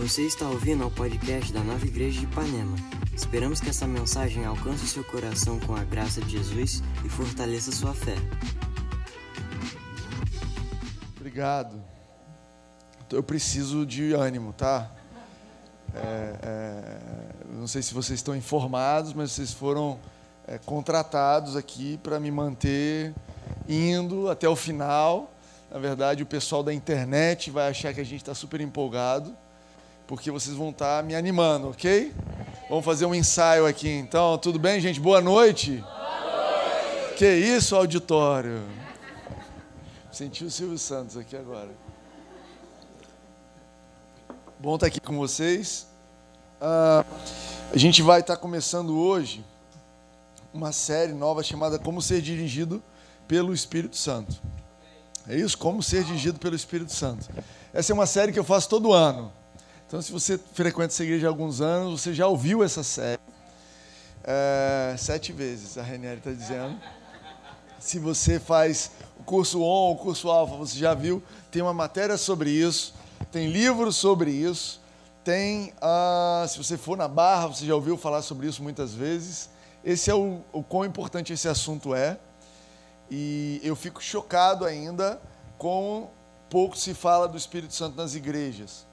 Você está ouvindo ao podcast da Nova Igreja de Ipanema. Esperamos que essa mensagem alcance o seu coração com a graça de Jesus e fortaleça sua fé. Obrigado. Eu preciso de ânimo, tá? É, é, não sei se vocês estão informados, mas vocês foram é, contratados aqui para me manter indo até o final. Na verdade, o pessoal da internet vai achar que a gente está super empolgado porque vocês vão estar tá me animando, ok? Vamos fazer um ensaio aqui então. Tudo bem, gente? Boa noite. Boa noite. Que isso, auditório? Senti o Silvio Santos aqui agora. Bom estar tá aqui com vocês. Uh, a gente vai estar tá começando hoje uma série nova chamada Como Ser Dirigido pelo Espírito Santo. É isso? Como Ser Dirigido pelo Espírito Santo. Essa é uma série que eu faço todo ano. Então, se você frequenta essa igreja há alguns anos, você já ouviu essa série. É, sete vezes, a Renieri está dizendo. Se você faz o curso ON, o curso Alfa, você já viu, tem uma matéria sobre isso, tem livros sobre isso, tem, uh, se você for na Barra, você já ouviu falar sobre isso muitas vezes. Esse é o, o quão importante esse assunto é. E eu fico chocado ainda com pouco se fala do Espírito Santo nas igrejas.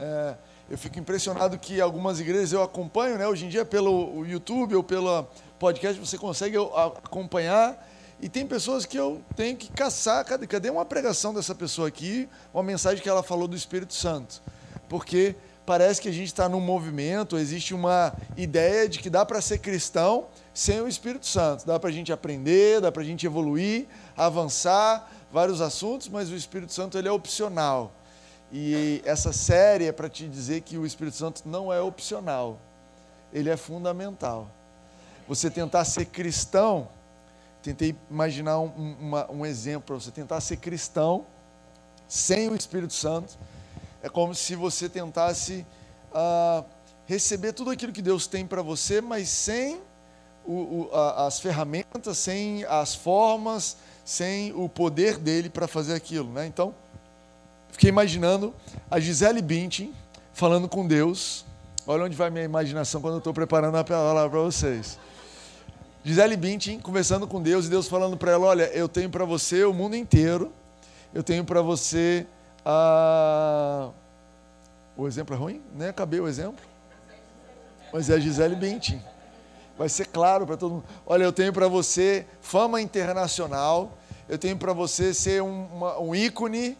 É, eu fico impressionado que algumas igrejas eu acompanho, né? Hoje em dia pelo YouTube ou pelo podcast você consegue acompanhar e tem pessoas que eu tenho que caçar. Cadê, cadê uma pregação dessa pessoa aqui? Uma mensagem que ela falou do Espírito Santo? Porque parece que a gente está num movimento, existe uma ideia de que dá para ser cristão sem o Espírito Santo. Dá para a gente aprender, dá para a gente evoluir, avançar vários assuntos, mas o Espírito Santo ele é opcional. E essa série é para te dizer que o Espírito Santo não é opcional, ele é fundamental. Você tentar ser cristão, tentei imaginar um, uma, um exemplo para você tentar ser cristão sem o Espírito Santo, é como se você tentasse ah, receber tudo aquilo que Deus tem para você, mas sem o, o, a, as ferramentas, sem as formas, sem o poder dele para fazer aquilo. Né? Então, Fiquei imaginando a Gisele Bündchen falando com Deus. Olha onde vai minha imaginação quando eu estou preparando a palavra para vocês. Gisele Bündchen conversando com Deus e Deus falando para ela: Olha, eu tenho para você o mundo inteiro, eu tenho para você a. O exemplo é ruim? Nem acabei o exemplo. Mas é Gisele Bündchen. Vai ser claro para todo mundo. Olha, eu tenho para você fama internacional, eu tenho para você ser um, uma, um ícone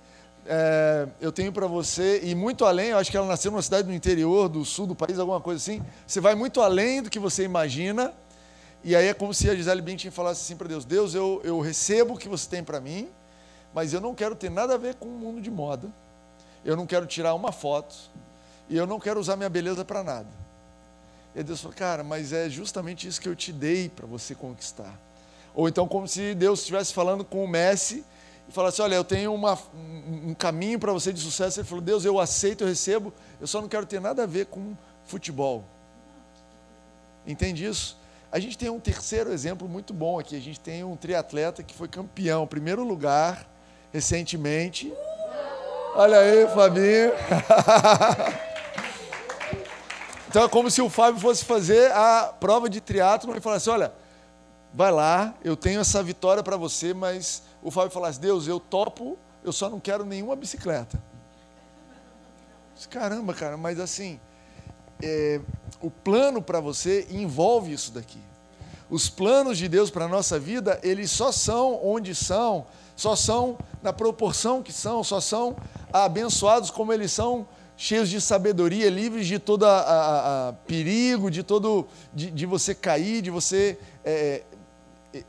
é, eu tenho para você, e muito além, eu acho que ela nasceu numa cidade do interior, do sul do país, alguma coisa assim. Você vai muito além do que você imagina. E aí é como se a Gisele Bündchen falasse assim para Deus: Deus, eu, eu recebo o que você tem para mim, mas eu não quero ter nada a ver com o mundo de moda. Eu não quero tirar uma foto. E eu não quero usar minha beleza para nada. E Deus fala: Cara, mas é justamente isso que eu te dei para você conquistar. Ou então, como se Deus estivesse falando com o Messi e falasse: assim, Olha, eu tenho uma, um caminho para você de sucesso. Ele falou: Deus, eu aceito, eu recebo, eu só não quero ter nada a ver com futebol. Entende isso? A gente tem um terceiro exemplo muito bom aqui. A gente tem um triatleta que foi campeão, primeiro lugar, recentemente. Olha aí, Fabinho. então é como se o Fábio fosse fazer a prova de triatlo e falasse: Olha, vai lá, eu tenho essa vitória para você, mas o Fábio falasse, Deus, eu topo, eu só não quero nenhuma bicicleta. Caramba, cara, mas assim, é, o plano para você envolve isso daqui. Os planos de Deus para a nossa vida, eles só são onde são, só são na proporção que são, só são abençoados como eles são, cheios de sabedoria, livres de todo a, a, a perigo, de todo de, de, você cair, de você é,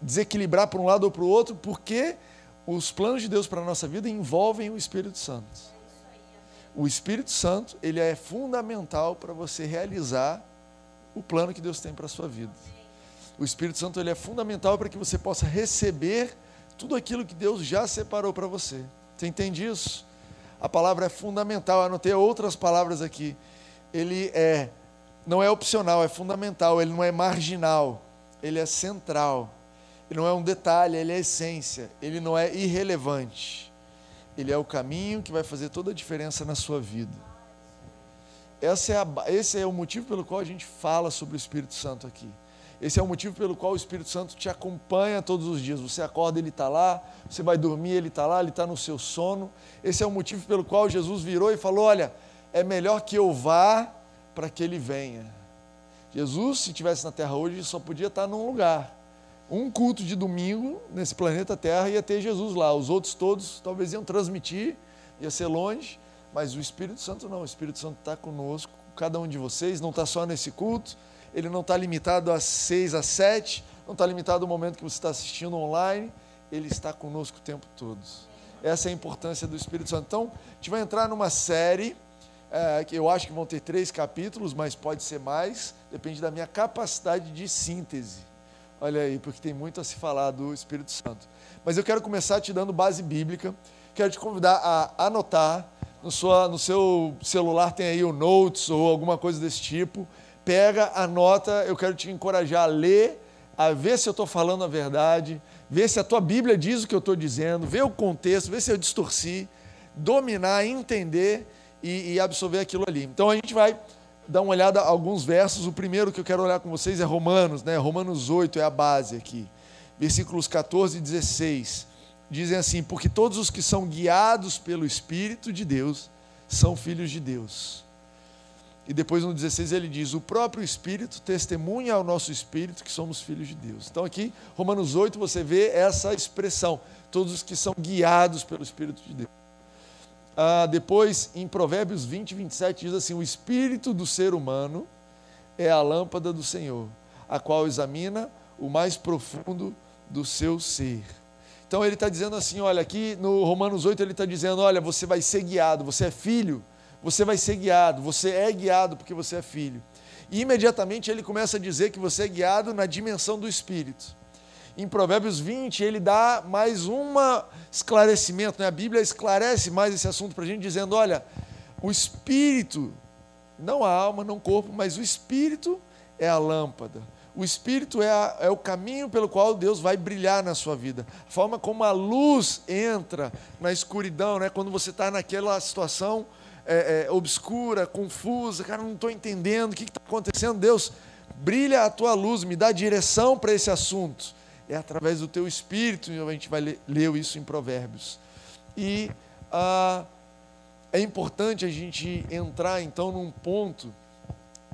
desequilibrar para um lado ou para o outro, porque os planos de Deus para a nossa vida envolvem o Espírito Santo. O Espírito Santo, ele é fundamental para você realizar o plano que Deus tem para a sua vida. O Espírito Santo, ele é fundamental para que você possa receber tudo aquilo que Deus já separou para você. Você entende isso? A palavra é fundamental, anotei outras palavras aqui. Ele é não é opcional, é fundamental, ele não é marginal, ele é central. Ele não é um detalhe, ele é essência, ele não é irrelevante. Ele é o caminho que vai fazer toda a diferença na sua vida. é a, esse é o motivo pelo qual a gente fala sobre o Espírito Santo aqui. Esse é o motivo pelo qual o Espírito Santo te acompanha todos os dias. Você acorda, ele está lá. Você vai dormir, ele está lá. Ele está no seu sono. Esse é o motivo pelo qual Jesus virou e falou: Olha, é melhor que eu vá para que ele venha. Jesus, se estivesse na Terra hoje, só podia estar num lugar. Um culto de domingo nesse planeta Terra ia ter Jesus lá. Os outros todos talvez iam transmitir, ia ser longe. Mas o Espírito Santo não. O Espírito Santo está conosco, cada um de vocês. Não está só nesse culto ele não está limitado às seis às sete, não está limitado ao momento que você está assistindo online, ele está conosco o tempo todo. Essa é a importância do Espírito Santo. Então, a gente vai entrar numa série, é, que eu acho que vão ter três capítulos, mas pode ser mais, depende da minha capacidade de síntese. Olha aí, porque tem muito a se falar do Espírito Santo. Mas eu quero começar te dando base bíblica, quero te convidar a anotar, no, sua, no seu celular tem aí o Notes ou alguma coisa desse tipo, pega, anota, eu quero te encorajar a ler, a ver se eu estou falando a verdade, ver se a tua Bíblia diz o que eu estou dizendo, ver o contexto, ver se eu distorci, dominar, entender e, e absorver aquilo ali. Então a gente vai dar uma olhada a alguns versos. O primeiro que eu quero olhar com vocês é Romanos, né? Romanos 8 é a base aqui. Versículos 14 e 16. Dizem assim: Porque todos os que são guiados pelo Espírito de Deus são filhos de Deus. E depois no 16 ele diz: O próprio Espírito testemunha ao nosso espírito que somos filhos de Deus. Então aqui, Romanos 8, você vê essa expressão: todos os que são guiados pelo Espírito de Deus. Ah, depois, em Provérbios 20, 27, diz assim: O espírito do ser humano é a lâmpada do Senhor, a qual examina o mais profundo do seu ser. Então ele está dizendo assim: olha, aqui no Romanos 8 ele está dizendo: olha, você vai ser guiado, você é filho você vai ser guiado, você é guiado porque você é filho. E imediatamente ele começa a dizer que você é guiado na dimensão do Espírito. Em Provérbios 20, ele dá mais um esclarecimento, né? a Bíblia esclarece mais esse assunto para a gente, dizendo: olha, o Espírito, não a alma, não o corpo, mas o Espírito é a lâmpada. O Espírito é, a, é, o caminho pelo qual Deus vai brilhar na sua vida. A forma como a luz entra na escuridão, né? quando você está naquela situação é, é, obscura, confusa, cara, não estou entendendo o que está acontecendo. Deus, brilha a tua luz, me dá direção para esse assunto. É através do teu espírito, a gente vai ler, ler isso em Provérbios. E ah, é importante a gente entrar então num ponto.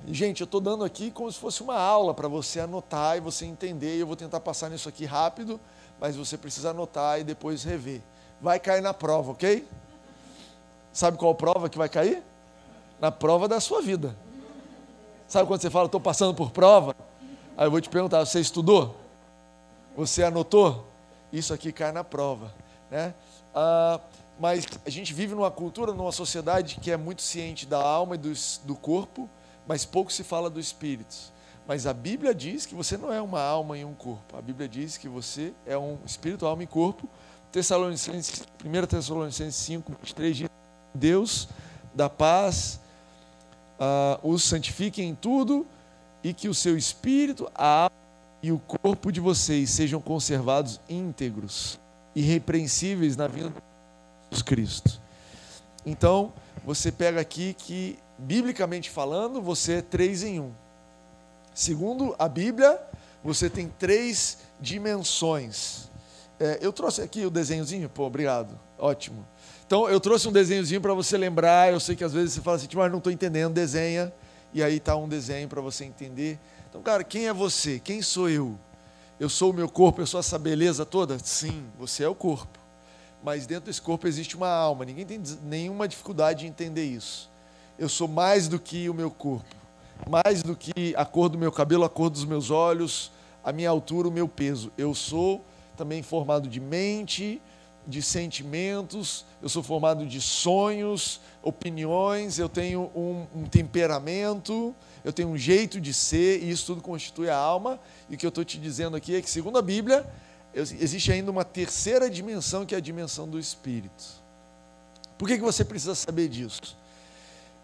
Gente, eu estou dando aqui como se fosse uma aula para você anotar e você entender. Eu vou tentar passar nisso aqui rápido, mas você precisa anotar e depois rever. Vai cair na prova, ok? Sabe qual prova que vai cair? Na prova da sua vida. Sabe quando você fala, estou passando por prova? Aí eu vou te perguntar, você estudou? Você anotou? Isso aqui cai na prova. Né? Ah, mas a gente vive numa cultura, numa sociedade que é muito ciente da alma e do, do corpo, mas pouco se fala do espírito. Mas a Bíblia diz que você não é uma alma e um corpo. A Bíblia diz que você é um espírito, alma e corpo. Tessalonicenses, 1 Tessalonicenses 5, 23 diz Deus da paz uh, os santifique em tudo e que o seu espírito, a alma e o corpo de vocês sejam conservados íntegros, irrepreensíveis na vinda de Jesus Cristo. Então, você pega aqui que, biblicamente falando, você é três em um. Segundo a Bíblia, você tem três dimensões. É, eu trouxe aqui o desenhozinho, pô, obrigado, ótimo. Então eu trouxe um desenhozinho para você lembrar. Eu sei que às vezes você fala assim, mas não estou entendendo, desenha. E aí está um desenho para você entender. Então, cara, quem é você? Quem sou eu? Eu sou o meu corpo, eu sou essa beleza toda? Sim, você é o corpo. Mas dentro desse corpo existe uma alma. Ninguém tem nenhuma dificuldade de entender isso. Eu sou mais do que o meu corpo. Mais do que a cor do meu cabelo, a cor dos meus olhos, a minha altura, o meu peso. Eu sou também formado de mente, de sentimentos, eu sou formado de sonhos, opiniões, eu tenho um, um, temperamento, eu tenho um jeito de ser, e isso tudo constitui a alma. E o que eu estou te dizendo aqui é que, segundo a Bíblia, existe ainda uma terceira dimensão, que é a dimensão do espírito. Por que, que você precisa saber disso?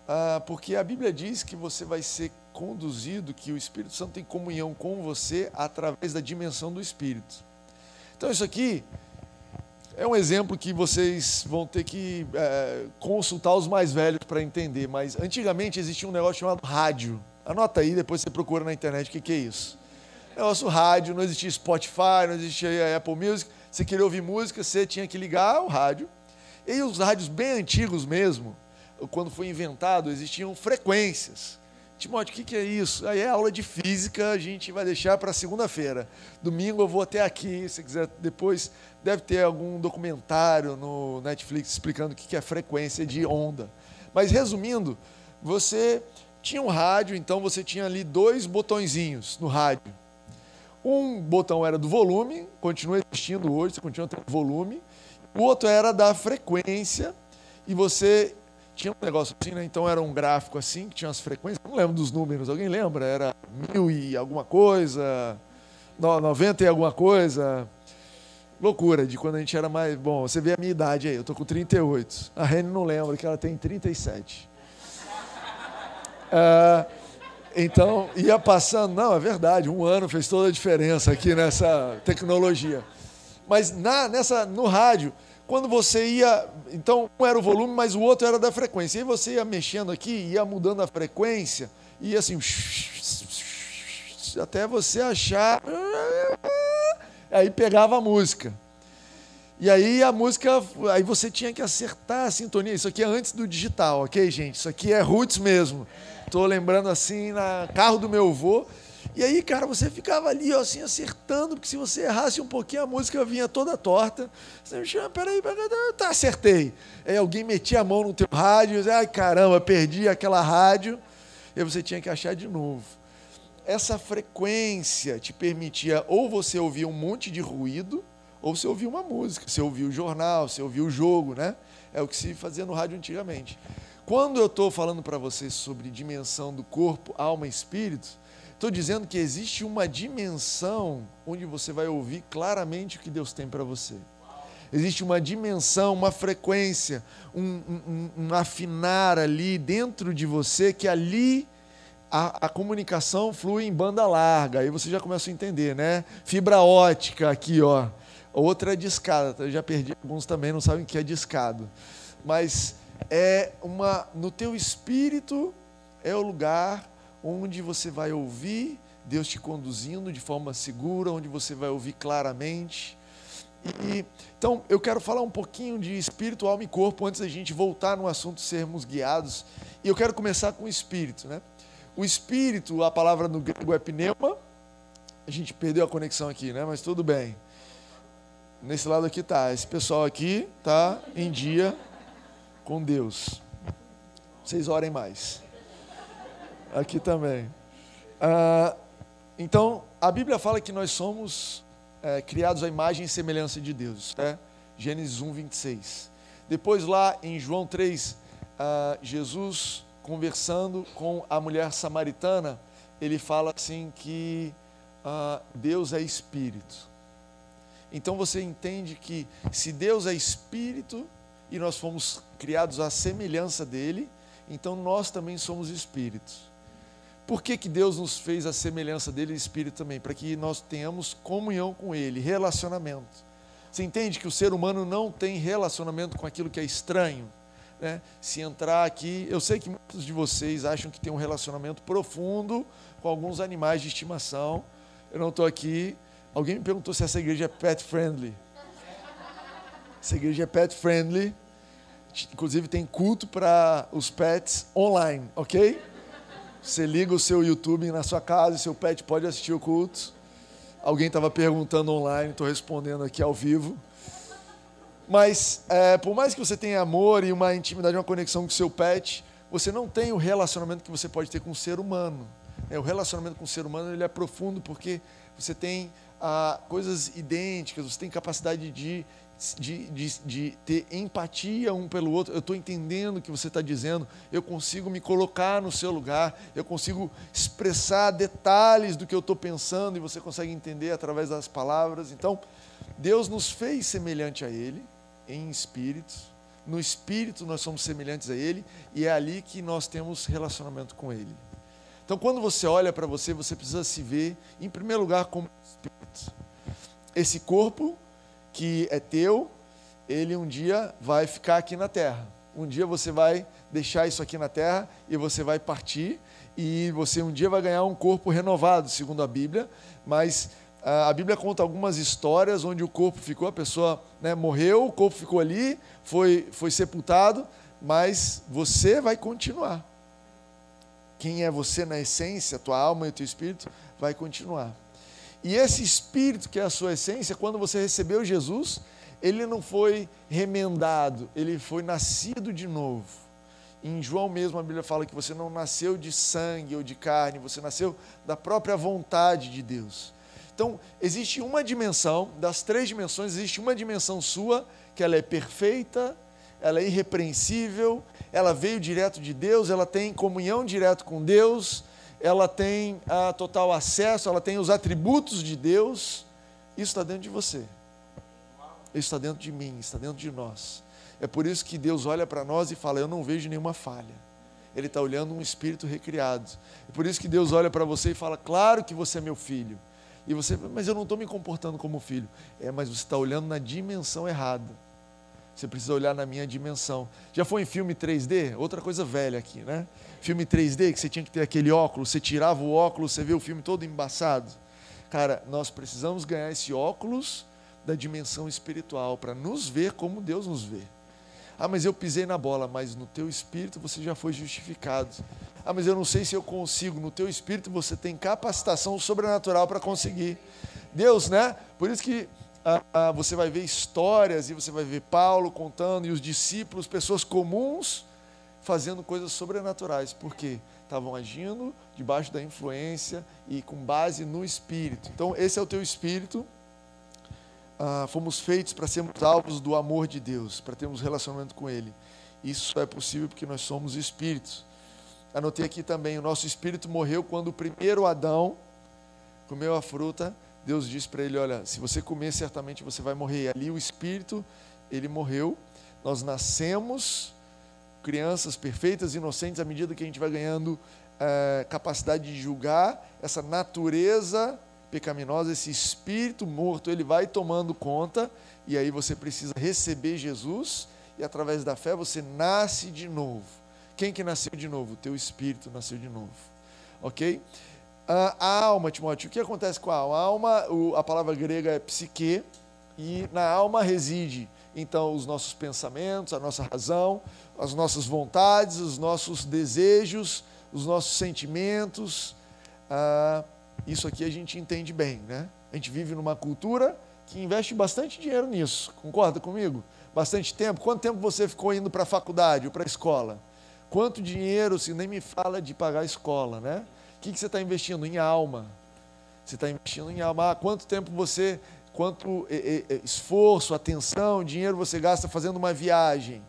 Ah, porque a Bíblia diz que você vai ser conduzido, que o Espírito Santo tem comunhão com você através da dimensão do espírito. Então, isso aqui É um exemplo que vocês vão ter que é, consultar os mais velhos para entender, mas antigamente existia um negócio chamado rádio. Anota aí, depois você procura na internet o que, que é isso. Negócio rádio, não existia Spotify, não existia Apple Music. Você queria ouvir música, você tinha que ligar o rádio. E os rádios bem antigos mesmo, quando foi inventado, existiam frequências. Timóteo, o que, que é isso? Aí é aula de física, a gente vai deixar para segunda-feira. Domingo eu vou até aqui, se quiser depois, deve ter algum documentário no Netflix explicando o que, que é frequência de onda. Mas resumindo, você tinha um rádio, então você tinha ali dois botõezinhos no rádio. Um botão era do volume, continua existindo hoje, você continua tendo volume. O outro era da frequência, e você tinha um negócio assim, né? Então era um gráfico assim, que tinha as frequências, não lembro dos números, alguém lembra? Era mil e alguma coisa, 90 e alguma coisa. Loucura, de quando a gente era mais. Bom, você vê a minha idade aí, eu tô com 38. A Rene não lembra que ela tem 37. Ah, então, ia passando, não, é verdade, um ano fez toda a diferença aqui nessa tecnologia. Mas na, nessa, no rádio, quando você ia. Então, um era o volume, mas o outro era da frequência. E você ia mexendo aqui, ia mudando a frequência, ia assim. Até você achar. Aí pegava a música. E aí a música, aí você tinha que acertar a sintonia. Isso aqui é antes do digital, ok, gente? Isso aqui é roots mesmo. Estou lembrando assim, na carro do meu avô. E aí, cara, você ficava ali, ó, assim, acertando, porque se você errasse um pouquinho, a música vinha toda torta. Você me chama, peraí, peraí, tá, acertei. Aí alguém metia a mão no teu rádio, e ai, caramba, perdi aquela rádio. E você tinha que achar de novo. Essa frequência te permitia ou você ouvir um monte de ruído, ou você ouvir uma música, você ouvir o jornal, você ouvir o jogo, né? É o que se fazia no rádio antigamente. Quando eu estou falando para vocês sobre dimensão do corpo, alma e espírito, estou dizendo que existe uma dimensão onde você vai ouvir claramente o que Deus tem para você. Existe uma dimensão, uma frequência, um, um, um, afinar ali dentro de você que ali a, a, comunicação flui em banda larga. Aí você já começa a entender, né? Fibra ótica aqui, ó. Outra é discada. Eu já perdi alguns também, não sabem o que é discado. Mas é uma no teu espírito é o lugar onde você vai ouvir Deus te conduzindo de forma segura, onde você vai ouvir claramente. E, então, eu quero falar um pouquinho de espírito, alma e corpo antes da gente voltar no assunto sermos guiados. E eu quero começar com o espírito, né? O espírito, a palavra no grego é pneuma. A gente perdeu a conexão aqui, né? Mas tudo bem. Nesse lado aqui tá. Esse pessoal aqui tá em dia com Deus. Vocês orem mais. Aqui também. Ah, então, a Bíblia fala que nós somos é, criados à imagem e semelhança de Deus. Né? Gênesis 1, 26. Depois, lá em João 3, ah, Jesus conversando com a mulher samaritana, ele fala assim que ah, Deus é espírito. Então você entende que se Deus é espírito, e nós fomos criados à semelhança dele, então nós também somos espíritos. Por que, que Deus nos fez a semelhança dele e espírito também? Para que nós tenhamos comunhão com ele, relacionamento. Você entende que o ser humano não tem relacionamento com aquilo que é estranho? Né? Se entrar aqui, eu sei que muitos de vocês acham que tem um relacionamento profundo com alguns animais de estimação. Eu não estou aqui. Alguém me perguntou se essa igreja é pet friendly. Essa igreja é pet friendly. Inclusive tem culto para os pets online, ok? Você liga o seu YouTube na sua casa e seu pet pode assistir o culto. Alguém estava perguntando online, estou respondendo aqui ao vivo. Mas, é, por mais que você tenha amor e uma intimidade, uma conexão com seu pet, você não tem o relacionamento que você pode ter com o ser humano. É, o relacionamento com o ser humano ele é profundo porque você tem ah, coisas idênticas, você tem capacidade de de, de, de ter empatia um pelo outro. Eu estou entendendo o que você está dizendo, eu consigo me colocar no seu lugar, eu consigo expressar detalhes do que eu estou pensando e você consegue entender através das palavras. Então, Deus nos fez semelhante a Ele em espírito. No espírito nós somos semelhantes a Ele e é ali que nós temos relacionamento com Ele. Então, quando você olha para você, você precisa se ver, em primeiro lugar, como espírito. Esse corpo que é teu, ele um dia vai ficar aqui na terra. Um dia você vai deixar isso aqui na terra e você vai partir e você um dia vai ganhar um corpo renovado, segundo a Bíblia, mas ah, a Bíblia conta algumas histórias onde o corpo ficou, a pessoa né, morreu, o corpo ficou ali, foi, foi sepultado, mas você vai continuar. Quem é você na essência, tua alma e teu espírito, vai continuar. E esse espírito que é a sua essência, quando você recebeu Jesus, ele não foi remendado, ele foi nascido de novo. Em João mesmo a Bíblia fala que você não nasceu de sangue ou de carne, você nasceu da própria vontade de Deus. Então, existe uma dimensão, das três dimensões, existe uma dimensão sua, que ela é perfeita, ela é irrepreensível, ela veio direto de Deus, ela tem comunhão direto com Deus, ela tem a total acesso, ela tem os atributos de Deus. Isso está dentro de você. Isso está dentro de mim, está dentro de nós. É por isso que Deus olha para nós e fala: Eu não vejo nenhuma falha. Ele está olhando um espírito recriado. É por isso que Deus olha para você e fala: Claro que você é meu filho. E você, mas eu não estou me comportando como filho. É, mas você está olhando na dimensão errada. Você precisa olhar na minha dimensão. Já foi em filme 3D? Outra coisa velha aqui, né? Filme 3D que você tinha que ter aquele óculos, você tirava o óculos, você vê o filme todo embaçado. Cara, nós precisamos ganhar esse óculos da dimensão espiritual, para nos ver como Deus nos vê. Ah, mas eu pisei na bola, mas no teu espírito você já foi justificado. Ah, mas eu não sei se eu consigo. No teu espírito você tem capacitação sobrenatural para conseguir. Deus, né? Por isso que ah, ah, você vai ver histórias e você vai ver Paulo contando e os discípulos, pessoas comuns, fazendo coisas sobrenaturais. Por quê? Estavam agindo debaixo da influência e com base no espírito. Então, esse é o teu espírito ah, fomos feitos para sermos alvos do amor de Deus, para termos relacionamento com Ele. Isso é possível porque nós somos espíritos. Anotei aqui também: o nosso espírito morreu quando o primeiro Adão comeu a fruta. Deus disse para ele: Olha, se você comer, certamente você vai morrer. Ali o espírito, ele morreu. Nós nascemos crianças perfeitas, inocentes, à medida que a gente vai ganhando é, capacidade de julgar essa natureza pecaminosa, esse espírito morto, ele vai tomando conta, e aí você precisa receber Jesus, e através da fé você nasce de novo. Quem que nasceu de novo? O teu espírito nasceu de novo. Ok? A alma, Timóteo, o que acontece com a alma? A alma, a palavra grega é psique, e na alma reside, então, os nossos pensamentos, a nossa razão, as nossas vontades, os nossos desejos, os nossos sentimentos, ah, isso aqui a gente entende bem, né? A gente vive numa cultura que investe bastante dinheiro nisso. Concorda comigo? Bastante tempo. Quanto tempo você ficou indo para a faculdade ou para a escola? Quanto dinheiro, se nem me fala de pagar a escola, né? Que, que você está investindo? Em alma. Você está investindo em alma. Ah, quanto tempo você, quanto esforço, atenção, dinheiro você gasta fazendo uma viagem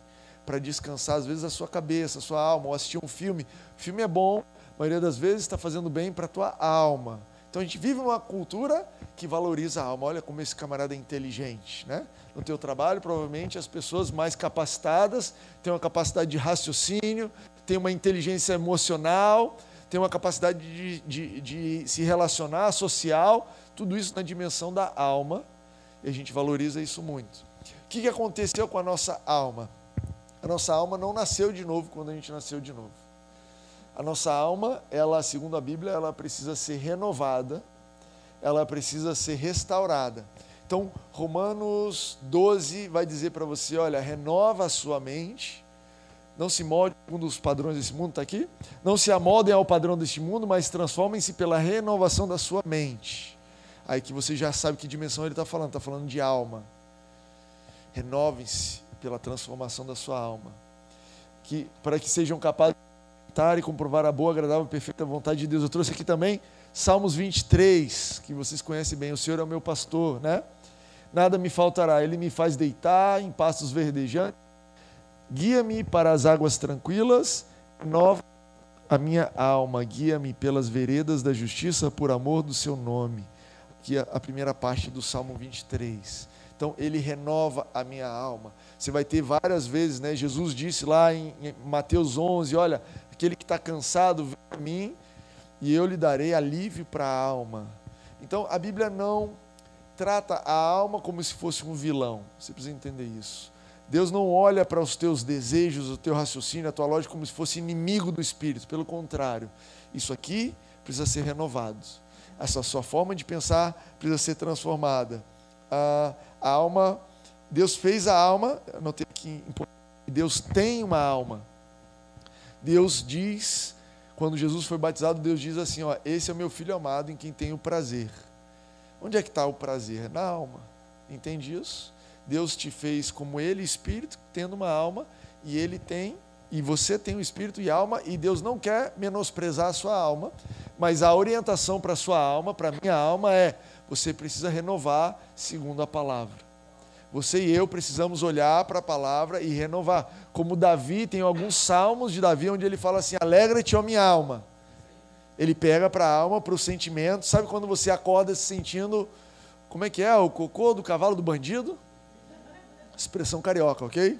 para descansar, às vezes, a sua cabeça, a sua alma, ou assistir um filme. O filme é bom, a maioria das vezes está fazendo bem para a tua alma. Então a gente vive uma cultura que valoriza a alma. Olha como esse camarada é inteligente, né? No teu trabalho, provavelmente as pessoas mais capacitadas têm uma capacidade de raciocínio, têm uma inteligência emocional, têm uma capacidade de, de, de se relacionar, social, tudo isso na dimensão da alma, e a gente valoriza isso muito. O que aconteceu com a nossa alma? A nossa alma não nasceu de novo quando a gente nasceu de novo. A nossa alma, ela, segundo a Bíblia, ela precisa ser renovada, ela precisa ser restaurada. Então, Romanos 12 vai dizer para você: olha, renova a sua mente, não se molde segundo os padrões desse mundo, está aqui? Não se amoldem ao padrão deste mundo, mas transformem-se pela renovação da sua mente. Aí que você já sabe que dimensão ele está falando, está falando de alma. Renovem-se pela transformação da sua alma. Que, para que sejam capazes e comprovar a boa, agradável e perfeita vontade de Deus. Eu trouxe aqui também Salmos 23, que vocês conhecem bem. O Senhor é o meu pastor, né? Nada me faltará. Ele me faz deitar em pastos verdejantes. Guia-me para as águas tranquilas. Nova a minha alma. Guia-me pelas veredas da justiça por amor do seu nome. Aqui a primeira parte do Salmo 23. Então, ele renova a minha alma. Você vai ter várias vezes, né? Jesus disse lá em Mateus 11: Olha, Aquele que está cansado, vem a mim e eu lhe darei alívio para a alma. Então a Bíblia não trata a alma como se fosse um vilão. Você precisa entender isso. Deus não olha para os teus desejos, o teu raciocínio, a tua lógica como se fosse inimigo do espírito. Pelo contrário, isso aqui precisa ser renovado. Essa sua forma de pensar precisa ser transformada. A, a alma, Deus fez a alma, anotei aqui, Deus tem uma alma. Deus diz, quando Jesus foi batizado, Deus diz assim: ó, esse é o meu filho amado em quem tenho prazer. Onde é que está o prazer? Na alma. Entende isso? Deus te fez como Ele, espírito, tendo uma alma, e Ele tem, e você tem um espírito e alma, e Deus não quer menosprezar a sua alma, mas a orientação para a sua alma, para a minha alma, é: você precisa renovar segundo a palavra. Você e eu precisamos olhar para a palavra e renovar. Como Davi, tem alguns salmos de Davi onde ele fala assim: Alegra-te, ó minha alma. Ele pega para a alma, para o sentimento. Sabe quando você acorda se sentindo. Como é que é? O cocô do cavalo do bandido? Expressão carioca, ok?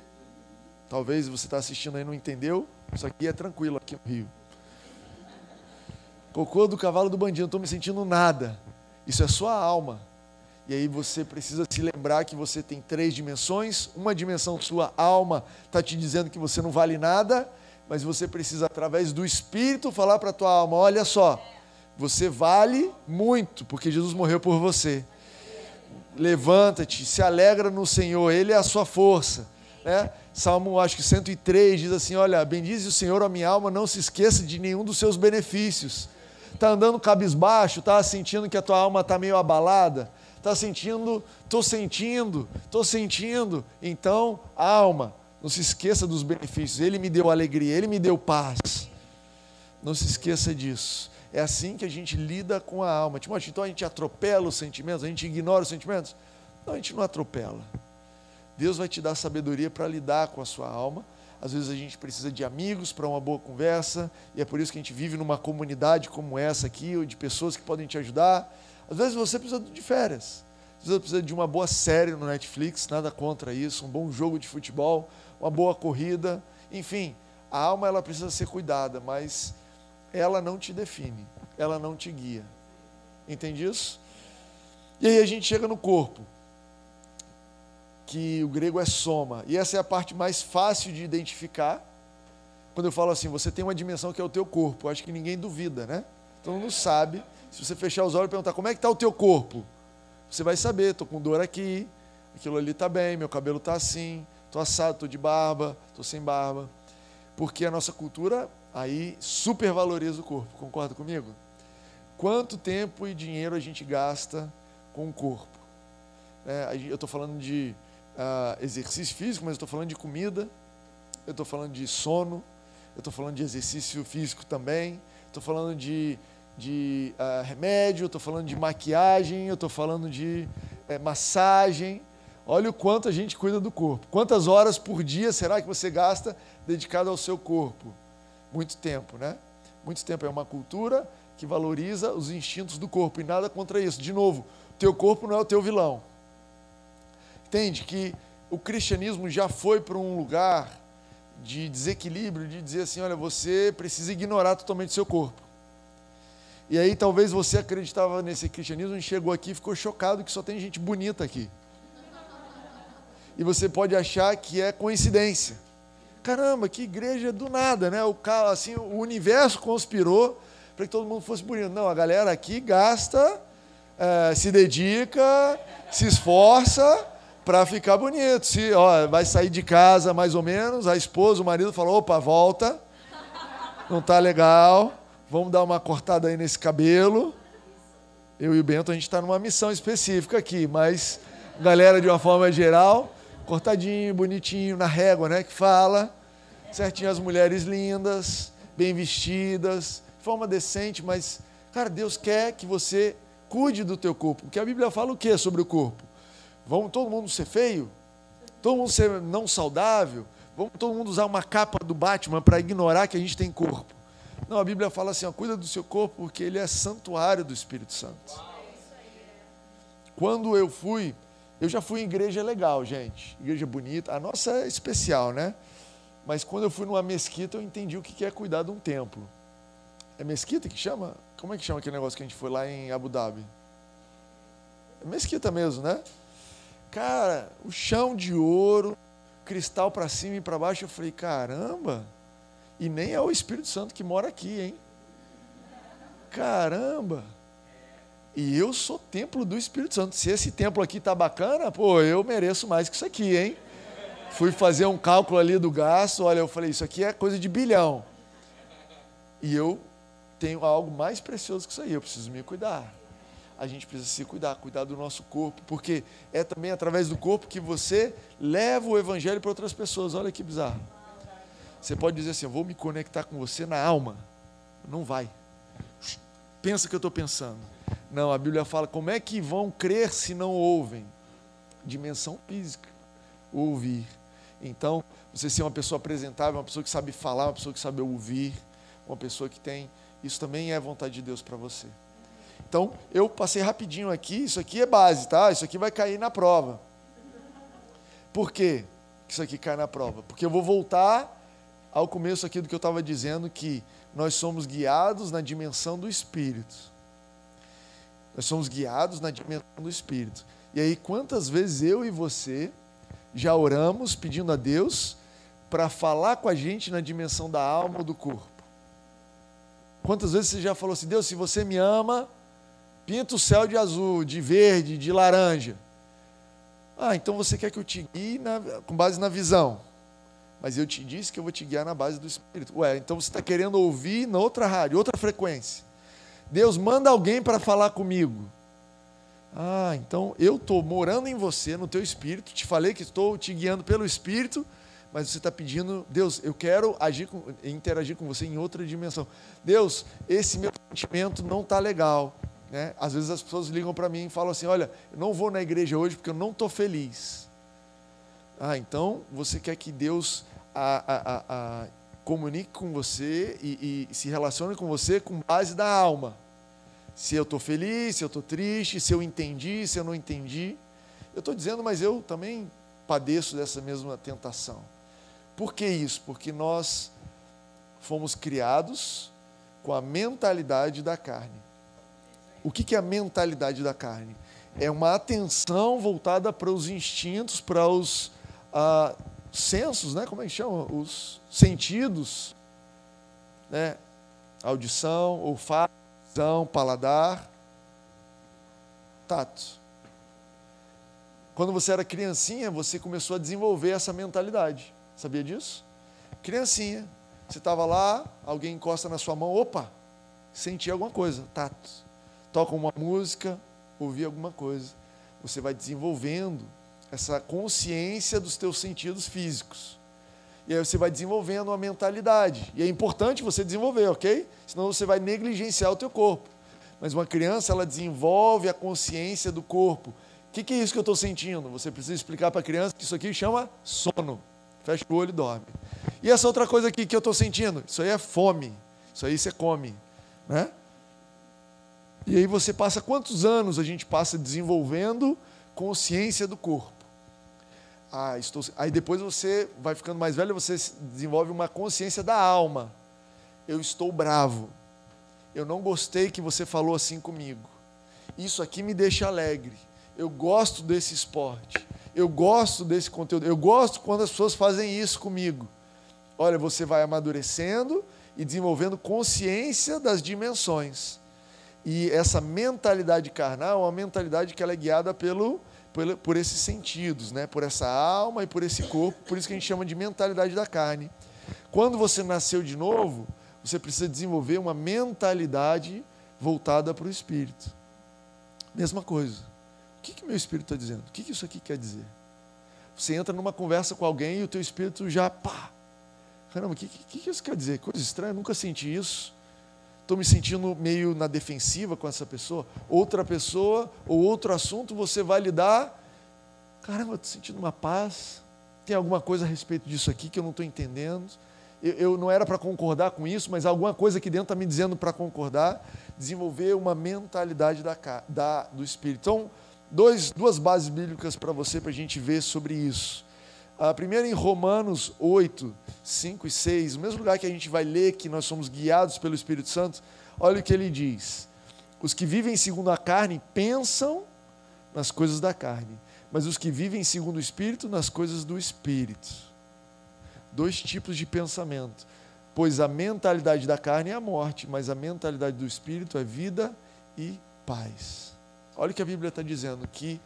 Talvez você está assistindo aí e não entendeu. Isso aqui é tranquilo aqui no Rio. Cocô do cavalo do bandido, não estou me sentindo nada. Isso é sua alma. E aí você precisa se lembrar que você tem três dimensões. Uma dimensão, sua alma, está te dizendo que você não vale nada, mas você precisa, através do Espírito, falar para a tua alma: olha só, você vale muito, porque Jesus morreu por você. Levanta-te, se alegra no Senhor, Ele é a sua força. Né? Salmo, acho que 103 diz assim: Olha, bendize o Senhor a minha alma, não se esqueça de nenhum dos seus benefícios. Está andando cabisbaixo, está sentindo que a tua alma está meio abalada, está sentindo, estou sentindo, estou sentindo. Então, alma, não se esqueça dos benefícios. Ele me deu alegria, ele me deu paz. Não se esqueça disso. É assim que a gente lida com a alma. Timóteo, então a gente atropela os sentimentos, a gente ignora os sentimentos? Não, a gente não atropela. Deus vai te dar sabedoria para lidar com a sua alma. Às vezes a gente precisa de amigos para uma boa conversa, e é por isso que a gente vive numa comunidade como essa aqui, ou de pessoas que podem te ajudar. Às vezes você precisa de férias, você precisa de uma boa série no Netflix, nada contra isso, um bom jogo de futebol, uma boa corrida, enfim, a alma ela precisa ser cuidada, mas ela não te define, ela não te guia. Entende isso? E aí a gente chega no corpo, que o grego é soma, e essa é a parte mais fácil de identificar. Quando eu falo assim, você tem uma dimensão que é o teu corpo, acho que ninguém duvida, né? Todo mundo sabe. Se você fechar os olhos e perguntar como é que está o teu corpo, você vai saber, estou com dor aqui, aquilo ali está bem, meu cabelo está assim, estou assado, estou de barba, estou sem barba. Porque a nossa cultura aí supervaloriza o corpo, concorda comigo? Quanto tempo e dinheiro a gente gasta com o corpo? É, eu estou falando de uh, exercício físico, mas eu estou falando de comida, eu estou falando de sono, eu estou falando de exercício físico também, estou falando de, de uh, remédio, estou falando de maquiagem, eu estou falando de uh, massagem. Olha o quanto a gente cuida do corpo. Quantas horas por dia será que você gasta dedicado ao seu corpo? Muito tempo, né? Muito tempo é uma cultura que valoriza os instintos do corpo e nada contra isso. De novo, teu corpo não é o teu vilão. Entende que o cristianismo já foi para um lugar de desequilíbrio, de dizer assim, olha, você precisa ignorar totalmente seu corpo. E aí talvez você acreditava nesse cristianismo e chegou aqui e ficou chocado que só tem gente bonita aqui. E você pode achar que é coincidência caramba, que igreja do nada, né? O, assim, o universo conspirou para que todo mundo fosse bonito. Não, a galera aqui gasta, é, se dedica, se esforça para ficar bonito. Se, ó, vai sair de casa mais ou menos, a esposa, o marido falou, opa, volta, não tá legal, vamos dar uma cortada aí nesse cabelo. Eu e o Bento, a gente está numa missão específica aqui, mas galera, de uma forma geral, cortadinho, bonitinho, na régua, né? Que fala, certinho, as mulheres lindas, bem vestidas, de forma decente, mas, cara, Deus quer que você cuide do teu corpo. Porque a Bíblia fala o que sobre o corpo? Vamos todo mundo ser feio? Todo mundo ser não saudável? Vamos todo mundo usar uma capa do Batman para ignorar que a gente tem corpo? Não, a Bíblia fala assim: ó, cuida do seu corpo porque ele é santuário do Espírito Santo. Quando eu fui eu já fui em igreja legal, gente. Igreja bonita. A nossa é especial, né? Mas quando eu fui numa mesquita, eu entendi o que é cuidar de um templo. É mesquita que chama? Como é que chama aquele negócio que a gente foi lá em Abu Dhabi? É mesquita mesmo, né? Cara, o chão de ouro, cristal para cima e para baixo. Eu falei, caramba. E nem é o Espírito Santo que mora aqui, hein? Caramba. E eu sou templo do Espírito Santo. Se esse templo aqui tá bacana, pô, eu mereço mais que isso aqui, hein? Fui fazer um cálculo ali do gasto, olha, eu falei, isso aqui é coisa de bilhão. E eu tenho algo mais precioso que isso aí, eu preciso me cuidar. A gente precisa se cuidar, cuidar do nosso corpo, porque é também através do corpo que você leva o evangelho para outras pessoas. Olha que bizarro. Você pode dizer assim: eu vou me conectar com você na alma. Não vai. Pensa que eu estou pensando. Não, a Bíblia fala: como é que vão crer se não ouvem? Dimensão física. Ouvir. Então, você ser uma pessoa apresentável, uma pessoa que sabe falar, uma pessoa que sabe ouvir, uma pessoa que tem. Isso também é vontade de Deus para você. Então, eu passei rapidinho aqui, isso aqui é base, tá? Isso aqui vai cair na prova. Por quê que isso aqui cai na prova? Porque eu vou voltar ao começo aqui do que eu estava dizendo, que nós somos guiados na dimensão do Espírito. Nós somos guiados na dimensão do Espírito. E aí, quantas vezes eu e você já oramos pedindo a Deus para falar com a gente na dimensão da alma ou do corpo? Quantas vezes você já falou assim, Deus, se você me ama, pinta o céu de azul, de verde, de laranja. Ah, então você quer que eu te guie na, com base na visão. Mas eu te disse que eu vou te guiar na base do Espírito. Ué, então você está querendo ouvir na outra rádio, outra frequência. Deus manda alguém para falar comigo. Ah, então eu estou morando em você, no teu espírito. Te falei que estou te guiando pelo espírito, mas você está pedindo, Deus, eu quero agir com, interagir com você em outra dimensão. Deus, esse meu sentimento não está legal. Né? Às vezes as pessoas ligam para mim e falam assim: Olha, eu não vou na igreja hoje porque eu não estou feliz. Ah, então você quer que Deus a, a, a, comunique com você e, e se relacione com você com base da alma se eu estou feliz, se eu estou triste, se eu entendi, se eu não entendi. Eu estou dizendo, mas eu também padeço dessa mesma tentação. Por que isso? Porque nós fomos criados com a mentalidade da carne. O que é a mentalidade da carne? É uma atenção voltada para os instintos, para os ah, sensos, né? como é que chama? Os sentidos, né? audição, olfato, paladar, tato. Quando você era criancinha, você começou a desenvolver essa mentalidade. Sabia disso? Criancinha, você estava lá, alguém encosta na sua mão, opa, senti alguma coisa, tato. Toca uma música, ouvir alguma coisa. Você vai desenvolvendo essa consciência dos teus sentidos físicos. E aí você vai desenvolvendo uma mentalidade. E é importante você desenvolver, ok? Senão você vai negligenciar o teu corpo. Mas uma criança, ela desenvolve a consciência do corpo. O que, que é isso que eu estou sentindo? Você precisa explicar para a criança que isso aqui chama sono. Fecha o olho e dorme. E essa outra coisa aqui que eu estou sentindo? Isso aí é fome. Isso aí você come. Né? E aí você passa quantos anos a gente passa desenvolvendo consciência do corpo? Ah, estou... aí depois você vai ficando mais velho, você desenvolve uma consciência da alma. Eu estou bravo. Eu não gostei que você falou assim comigo. Isso aqui me deixa alegre. Eu gosto desse esporte. Eu gosto desse conteúdo. Eu gosto quando as pessoas fazem isso comigo. Olha, você vai amadurecendo e desenvolvendo consciência das dimensões. E essa mentalidade carnal é uma mentalidade que ela é guiada pelo por, por esses sentidos, né? por essa alma e por esse corpo, por isso que a gente chama de mentalidade da carne. Quando você nasceu de novo, você precisa desenvolver uma mentalidade voltada para o espírito. Mesma coisa. O que, que meu espírito está dizendo? O que, que isso aqui quer dizer? Você entra numa conversa com alguém e o teu espírito já pá. Caramba, o que, que, que isso quer dizer? Coisa estranha, nunca senti isso estou me sentindo meio na defensiva com essa pessoa, outra pessoa ou outro assunto você vai lidar. Caramba, estou sentindo uma paz. Tem alguma coisa a respeito disso aqui que eu não estou entendendo. Eu, eu, não era para concordar com isso, mas alguma coisa aqui dentro está me dizendo para concordar. Desenvolver uma mentalidade da, da, do Espírito. Então, dois, duas bases bíblicas para você, para a gente ver sobre isso. A primeira em Romanos 8, 5 e 6, o mesmo lugar que a gente vai ler que nós somos guiados pelo Espírito Santo, olha o que ele diz. Os que vivem segundo a carne pensam nas coisas da carne, mas os que vivem segundo o Espírito nas coisas do Espírito. Dois tipos de pensamento. Pois a mentalidade da carne é a morte, mas a mentalidade do Espírito é vida e paz. Olha o que a Bíblia está dizendo: que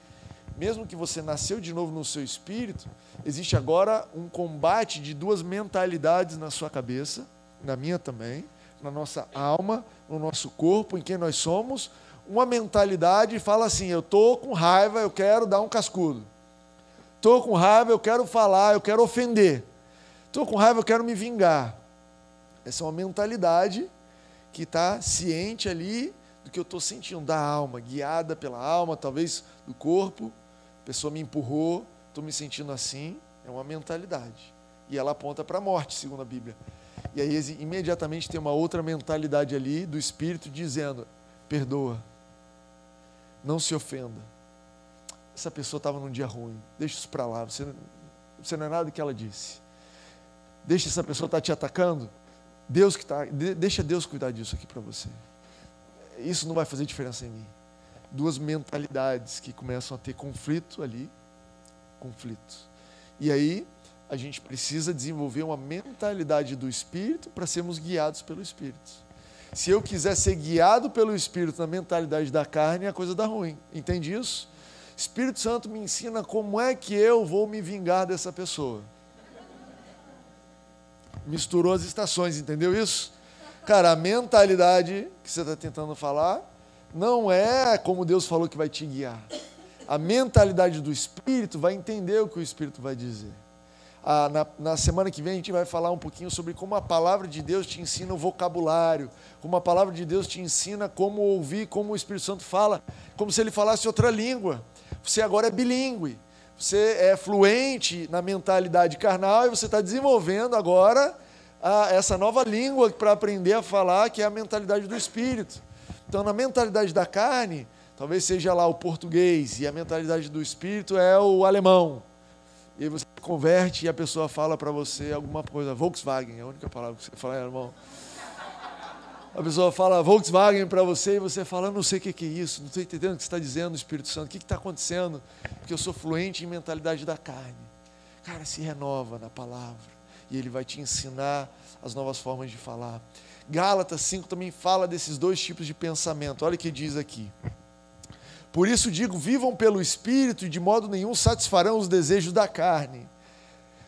mesmo que você nasceu de novo no seu espírito, existe agora um combate de duas mentalidades na sua cabeça, na minha também, na nossa alma, no nosso corpo, em quem nós somos. Uma mentalidade fala assim: eu estou com raiva, eu quero dar um cascudo. Estou com raiva, eu quero falar, eu quero ofender. Estou com raiva, eu quero me vingar. Essa é uma mentalidade que está ciente ali do que eu estou sentindo, da alma, guiada pela alma, talvez do corpo. Pessoa me empurrou, estou me sentindo assim. É uma mentalidade. E ela aponta para a morte, segundo a Bíblia. E aí imediatamente tem uma outra mentalidade ali do Espírito dizendo: perdoa, não se ofenda. Essa pessoa estava num dia ruim, deixa isso para lá, você, você não é nada que ela disse. Deixa essa pessoa estar tá te atacando, Deus que está, deixa Deus cuidar disso aqui para você. Isso não vai fazer diferença em mim. Duas mentalidades que começam a ter conflito ali, conflito. E aí a gente precisa desenvolver uma mentalidade do Espírito para sermos guiados pelo Espírito. Se eu quiser ser guiado pelo Espírito na mentalidade da carne, a coisa dá ruim. Entende isso? Espírito Santo me ensina como é que eu vou me vingar dessa pessoa. Misturou as estações, entendeu isso? Cara, a mentalidade que você está tentando falar não é como Deus falou que vai te guiar. A mentalidade do Espírito vai entender o que o Espírito vai dizer. Ah, na, na, semana que vem a gente vai falar um pouquinho sobre como a palavra de Deus te ensina o vocabulário, como a palavra de Deus te ensina como ouvir, como o Espírito Santo fala, como se ele falasse outra língua. Você agora é bilíngue, você é fluente na mentalidade carnal e você está desenvolvendo agora a, essa nova língua para aprender a falar, que é a mentalidade do Espírito. Então, na mentalidade da carne, talvez seja lá o português, e a mentalidade do Espírito é o alemão e aí você converte e a pessoa fala para você alguma coisa, Volkswagen, é a única palavra que você fala, é, irmão. A pessoa fala Volkswagen para você e você fala, não sei o que é isso, não estou entendendo o que você está dizendo, Espírito Santo, o que está acontecendo? Porque eu sou fluente em mentalidade da carne. Cara, se renova na palavra e ele vai te ensinar as novas formas de falar. Gálatas 5 também fala desses dois tipos de pensamento. Olha o que diz aqui. Por isso digo: vivam pelo Espírito e de modo nenhum satisfarão os desejos da carne.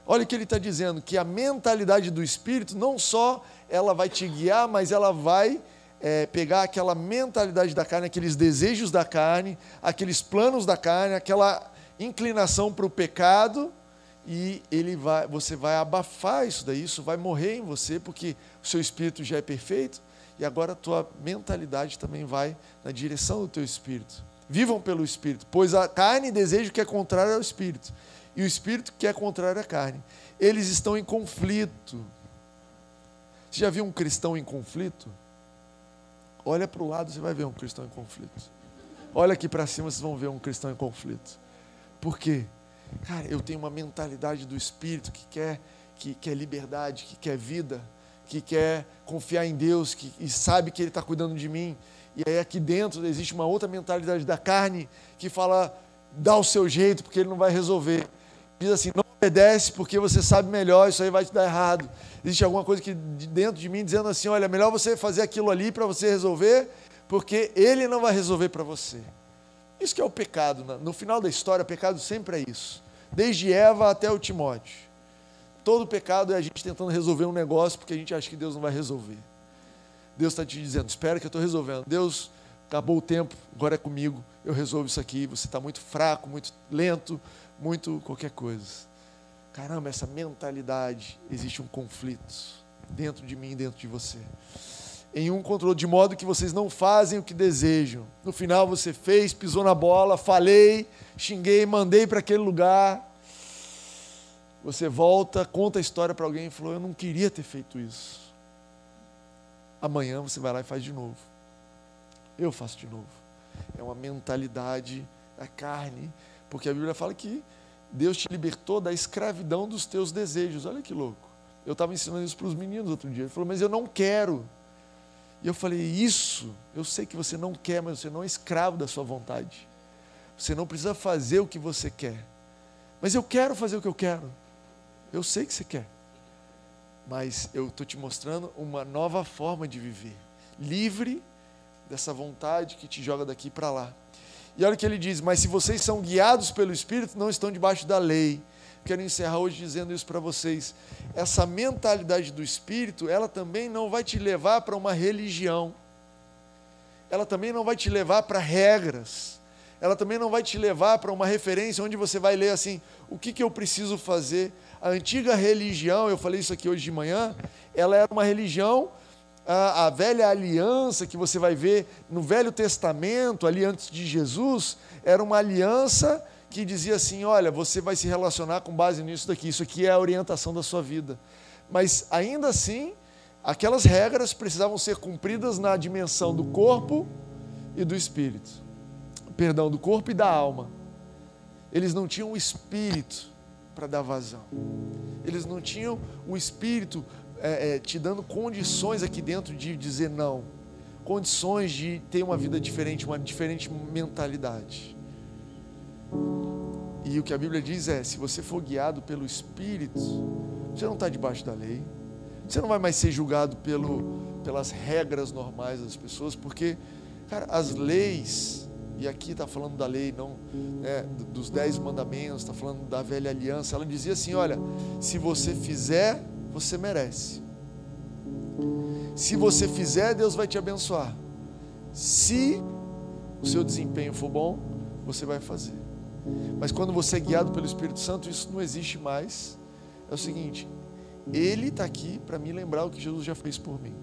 Olha o que ele está dizendo: que a mentalidade do Espírito não só ela vai te guiar, mas ela vai é, pegar aquela mentalidade da carne, aqueles desejos da carne, aqueles planos da carne, aquela inclinação para o pecado, e ele vai, você vai abafar isso daí, isso vai morrer em você, porque o seu espírito já é perfeito, e agora a tua mentalidade também vai na direção do teu espírito. Vivam pelo Espírito, pois a carne deseja o que é contrário ao Espírito, e o Espírito que é contrário à carne. Eles estão em conflito. Você já viu um cristão em conflito? Olha para o lado, você vai ver um cristão em conflito. Olha aqui para cima, vocês vão ver um cristão em conflito. Por quê? Cara, eu tenho uma mentalidade do Espírito que quer, que quer liberdade, que quer vida, que quer confiar em Deus, que, e sabe que Ele está cuidando de mim. E aí aqui dentro existe uma outra mentalidade da carne que fala, dá o seu jeito, porque ele não vai resolver. Diz assim, não obedece porque você sabe melhor, isso aí vai te dar errado. Existe alguma coisa que dentro de mim dizendo assim, olha, melhor você fazer aquilo ali para você resolver, porque ele não vai resolver para você. Isso que é o pecado. No final da história, o pecado sempre é isso. Desde Eva até o Timóteo. Todo pecado é a gente tentando resolver um negócio porque a gente acha que Deus não vai resolver. Deus está te dizendo: espera que eu estou resolvendo. Deus, acabou o tempo, agora é comigo, eu resolvo isso aqui. Você está muito fraco, muito lento, muito qualquer coisa. Caramba, essa mentalidade, existe um conflito dentro de mim dentro de você. Em um controle, de modo que vocês não fazem o que desejam. No final você fez, pisou na bola, falei, xinguei, mandei para aquele lugar. Você volta, conta a história para alguém e falou: Eu não queria ter feito isso amanhã você vai lá e faz de novo. Eu faço de novo. É uma mentalidade da carne, porque a Bíblia fala que Deus te libertou da escravidão dos teus desejos. Olha que louco. Eu estava ensinando isso para os meninos outro dia. Ele falou, mas eu não quero. E eu falei, isso, eu sei que você não quer, mas você não é escravo da sua vontade. Você não precisa fazer o que você quer. Mas eu quero fazer o que eu quero. Eu sei que você quer. Mas eu estou te mostrando uma nova forma de viver. Livre dessa vontade que te joga daqui para lá. E olha o que ele diz: Mas se vocês são guiados pelo Espírito, não estão debaixo da lei. Quero encerrar hoje dizendo isso para vocês. Essa mentalidade do Espírito, ela também não vai te levar para uma religião. Ela também não vai te levar para regras. Ela também não vai te levar para uma referência onde você vai ler assim: o que, que eu preciso fazer? A antiga religião, eu falei isso aqui hoje de manhã, ela era uma religião a, a, velha aliança que você vai ver no Velho Testamento, ali antes de Jesus, era uma aliança que dizia assim: olha, você vai se relacionar com base nisso daqui, isso aqui é a orientação da sua vida. Mas ainda assim, aquelas regras precisavam ser cumpridas na dimensão do corpo e do espírito. Perdão, do corpo e da alma. Eles não tinham o espírito para dar vazão. Eles não tinham o espírito é, é, te dando condições aqui dentro de dizer não, condições de ter uma vida diferente, uma diferente mentalidade. E o que a Bíblia diz é: se você for guiado pelo Espírito, você não está debaixo da lei, você não vai mais ser julgado pelo, pelas regras normais das pessoas, porque, cara, as leis, e aqui está falando da lei, não né, dos dez mandamentos, está falando da velha aliança, ela dizia assim: olha, se você fizer você merece. Se você fizer, Deus vai te abençoar. Se o seu desempenho for bom, você vai fazer. Mas quando você é guiado pelo Espírito Santo, isso não existe mais. É o seguinte: Ele está aqui para me lembrar o que Jesus já fez por mim.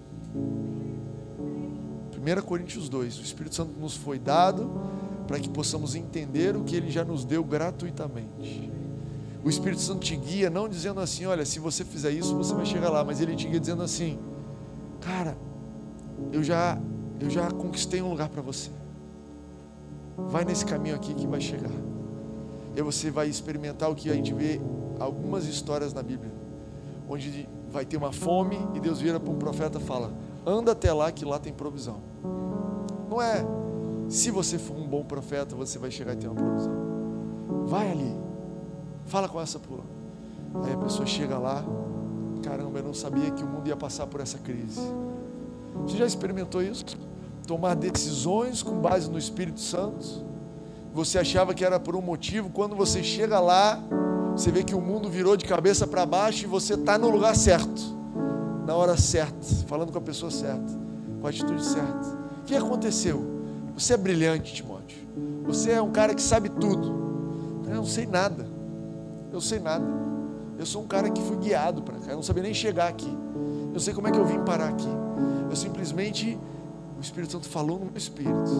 1 Coríntios 2: O Espírito Santo nos foi dado para que possamos entender o que Ele já nos deu gratuitamente. O Espírito Santo te guia, não dizendo assim, olha, se você fizer isso, você vai chegar lá, mas ele te guia dizendo assim, cara, eu já, eu já conquistei um lugar para você. Vai nesse caminho aqui que vai chegar. E você vai experimentar o que a gente vê algumas histórias na Bíblia, onde vai ter uma fome e Deus vira para um profeta e fala: anda até lá que lá tem provisão. Não é se você for um bom profeta, você vai chegar e ter uma provisão. Vai ali Fala com essa pula. Aí a pessoa chega lá, caramba, eu não sabia que o mundo ia passar por essa crise. Você já experimentou isso? Tomar decisões com base no Espírito Santo? Você achava que era por um motivo, quando você chega lá, você vê que o mundo virou de cabeça para baixo e você está no lugar certo, na hora certa, falando com a pessoa certa, com a atitude certa. O que aconteceu? Você é brilhante, Timóteo. Você é um cara que sabe tudo. Eu não sei nada. Eu sei nada. Eu sou um cara que fui guiado para cá. Eu não sabia nem chegar aqui. Eu sei como é que eu vim parar aqui. Eu simplesmente, o Espírito Santo falou no meu espírito.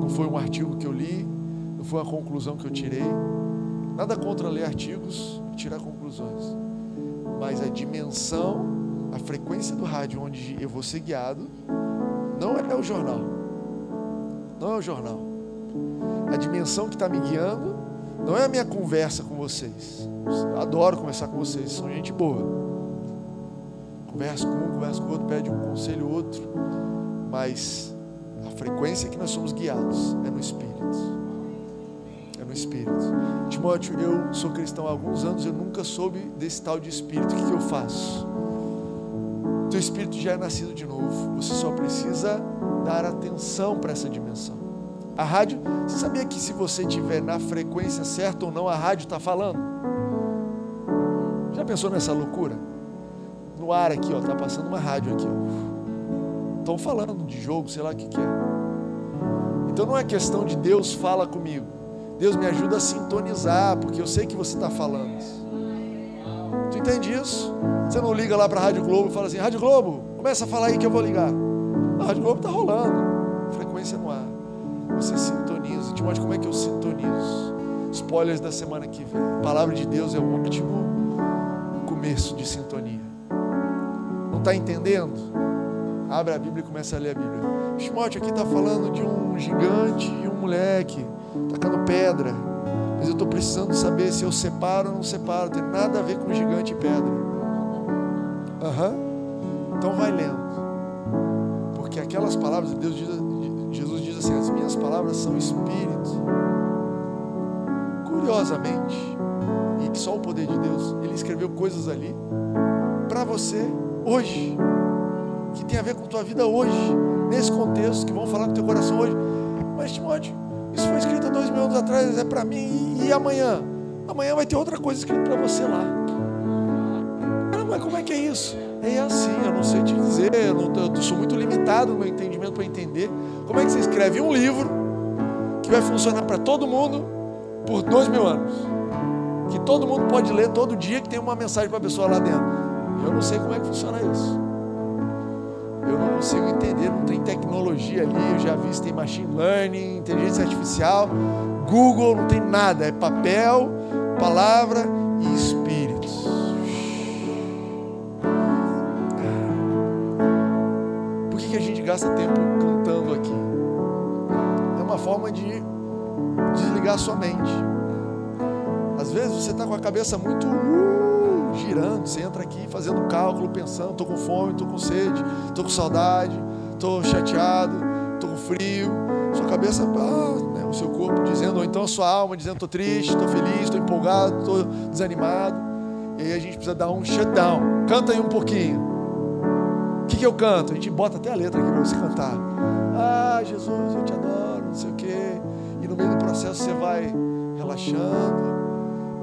Não foi um artigo que eu li, foi uma conclusão que eu tirei. Nada contra ler artigos e tirar conclusões. Mas a dimensão, a frequência do rádio onde eu vou ser guiado, não é o jornal. Não é o jornal. A dimensão que está me guiando não é a minha conversa com vocês. Eu adoro conversar com vocês, são gente boa. Converso com um, converso com outro, pede um conselho outro. Mas a frequência que nós somos guiados é no Espírito. Espírito. Timóteo, eu sou cristão há alguns anos, eu nunca soube desse tal de Espírito. O que, que eu faço? Teu Espírito já é nascido de novo. Você só precisa dar atenção para essa dimensão. A rádio, você sabia que se você estiver na frequência certa ou não, a rádio está falando? Já pensou nessa loucura? No ar aqui, ó, tá passando uma rádio aqui, ó. Estão falando de jogo, sei lá o que, que é. Então não é questão de Deus fala comigo. Deus me ajuda a sintonizar, porque eu sei que você está falando. Tu entende isso? Você não liga lá para a Rádio Globo e fala assim, Rádio Globo, começa a falar aí que eu vou ligar. A Rádio Globo está rolando. Frequência no ar você sintoniza. Timóteo, como é que eu sintonizo? Spoilers da semana que vem. A palavra de Deus é um ótimo começo de sintonia. Não está entendendo? Abre a Bíblia e começa a ler a Bíblia. Timóteo aqui está falando de um gigante e um moleque tacando pedra. Mas eu estou precisando saber se eu separo ou não separo. Tem nada a ver com gigante e pedra. Uhum. Então vai lendo. Porque aquelas palavras, Deus diz, Jesus diz assim: as minhas palavras são espírito curiosamente, e que só o poder de Deus, ele escreveu coisas ali para você hoje, que tem a ver com tua vida hoje, nesse contexto, que vão falar com teu coração hoje. Mas, Timóteo, isso foi escrito há dois mil anos atrás, é para mim, e amanhã? Amanhã vai ter outra coisa escrita para você lá. mas como é que é isso? É assim, eu não sei te dizer, eu, não, eu sou muito limitado no meu entendimento para entender. Como é que você escreve um livro que vai funcionar para todo mundo por dois mil anos? Que todo mundo pode ler todo dia, que tem uma mensagem para a pessoa lá dentro. Eu não sei como é que funciona isso. Eu não consigo entender, não tem tecnologia ali, eu já vi tem machine learning, inteligência artificial, Google, não tem nada, é papel, palavra e espíritos. Por que, que a gente gasta tempo cantando aqui? É uma forma de desligar sua mente. Às vezes você está com a cabeça muito girando, você entra aqui fazendo cálculo, pensando, estou com fome, estou com sede, estou com saudade, estou chateado, estou com frio. Sua cabeça, ah, né, o seu corpo dizendo, ou então a sua alma dizendo, estou triste, estou feliz, estou empolgado, estou desanimado. E aí a gente precisa dar um shutdown. Canta aí um pouquinho. O que, que eu canto? A gente bota até a letra aqui para você cantar. Ah, Jesus, eu te adoro, não sei o quê. E no meio do processo você vai relaxando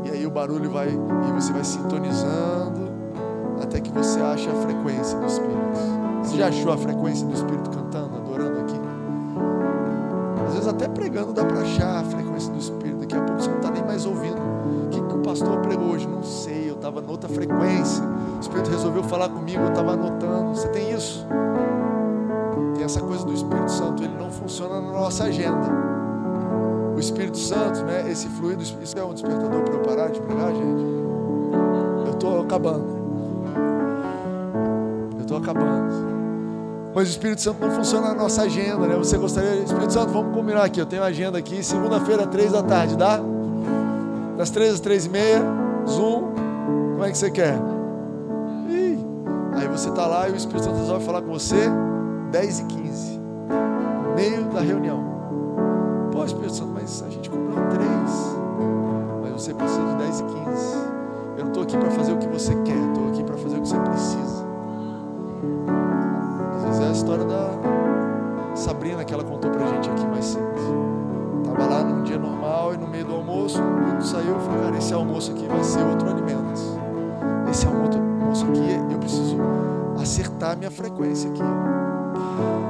e aí o barulho vai, e você vai sintonizando até que você ache a frequência do Espírito. Você já achou a frequência do Espírito cantando, adorando aqui? Às vezes até pregando dá para achar a frequência do Espírito. Daqui a pouco você não está nem mais ouvindo. O que, que o pastor pregou hoje? Não sei, eu estava noutra frequência. O Espírito resolveu falar comigo, eu estava anotando. Você tem isso? Tem essa coisa do Espírito Santo, ele não funciona na nossa agenda o Espírito Santo, né? Esse fluido, isso é um despertador para eu parar de pregar, gente? Eu estou acabando. Eu estou acabando. Mas o Espírito Santo não funciona na nossa agenda, né? Você gostaria, Espírito Santo, vamos combinar aqui. Eu tenho agenda aqui, segunda-feira, três da tarde, dá? Das três às três e meia, Zoom. Como é que você quer? Ih. Aí você está lá e o Espírito Santo resolve falar com você, dez e quinze, meio da reunião. Espírito Santo, mas a gente comprou três. Mas você precisa de 10 e 15. Eu não estou aqui para fazer o que você quer, estou aqui para fazer o que você precisa. Às vezes é a história da Sabrina que ela contou para a gente aqui mais cedo. Estava lá num dia normal e no meio do almoço, quando saiu, falei, cara, esse almoço aqui vai ser outro alimento. Esse almoço aqui, eu preciso acertar a minha frequência aqui.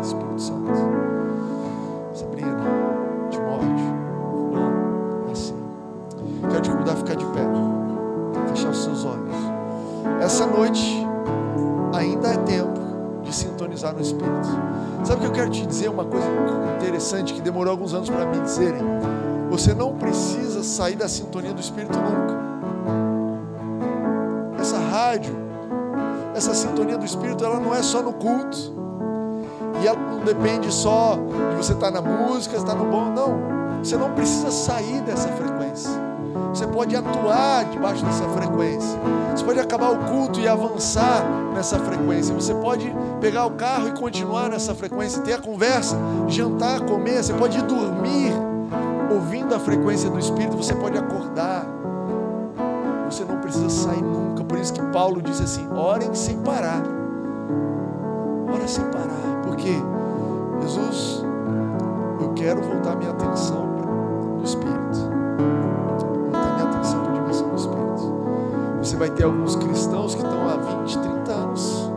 Espírito Santo. No Espírito. Sabe o que eu quero te dizer? Uma coisa interessante que demorou alguns anos para me dizerem. Você não precisa sair da sintonia do Espírito nunca. Essa rádio, essa sintonia do Espírito, ela não é só no culto. E ela não depende só de você estar na música, estar no bom. Não. Você não precisa sair dessa frequência. Você pode atuar debaixo dessa frequência. Acabar o culto e avançar nessa frequência. Você pode pegar o carro e continuar nessa frequência, ter a conversa, jantar, comer. Você pode ir dormir ouvindo a frequência do Espírito. Você pode acordar. Você não precisa sair nunca. Por isso que Paulo disse assim: orem sem parar. Ora sem parar. Por quê? Jesus, eu quero voltar minha atenção no Espírito. Você vai ter alguns cristãos que estão há 20, 30 anos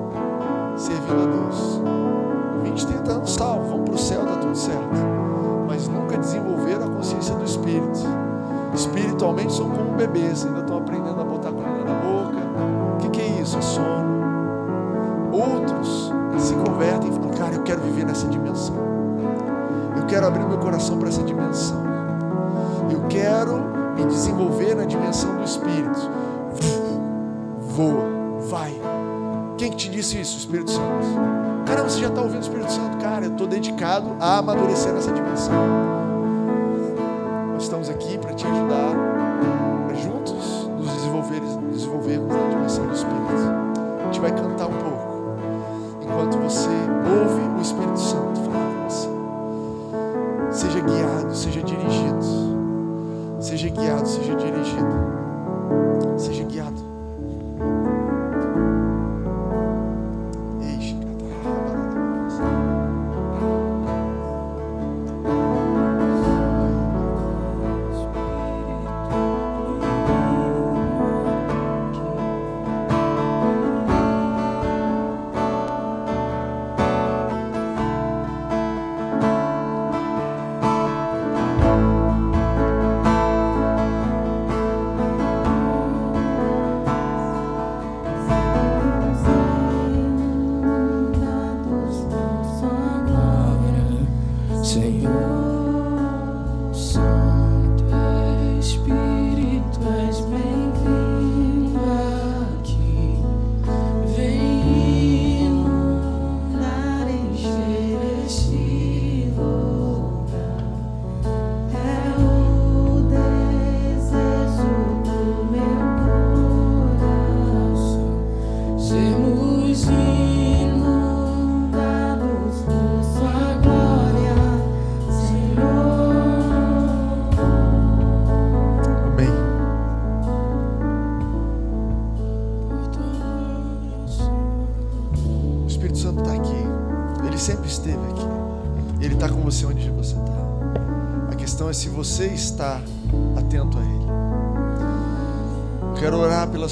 servindo a Deus. 20, 30 anos salvo, vão para o céu, está tudo certo. Mas nunca desenvolveram a consciência do Espírito. Espiritualmente são como bebês, ainda estão aprendendo a botar comida na boca. O que, que é isso? É sono. Outros se convertem e falam, cara, eu quero viver nessa dimensão. Eu quero abrir meu coração para essa dimensão. Eu quero me desenvolver na dimensão do Espírito voa, vai. Quem que te disse isso? O Espírito Santo. Caramba, você já está ouvindo o Espírito Santo? Cara, eu estou dedicado a amadurecer nessa dimensão.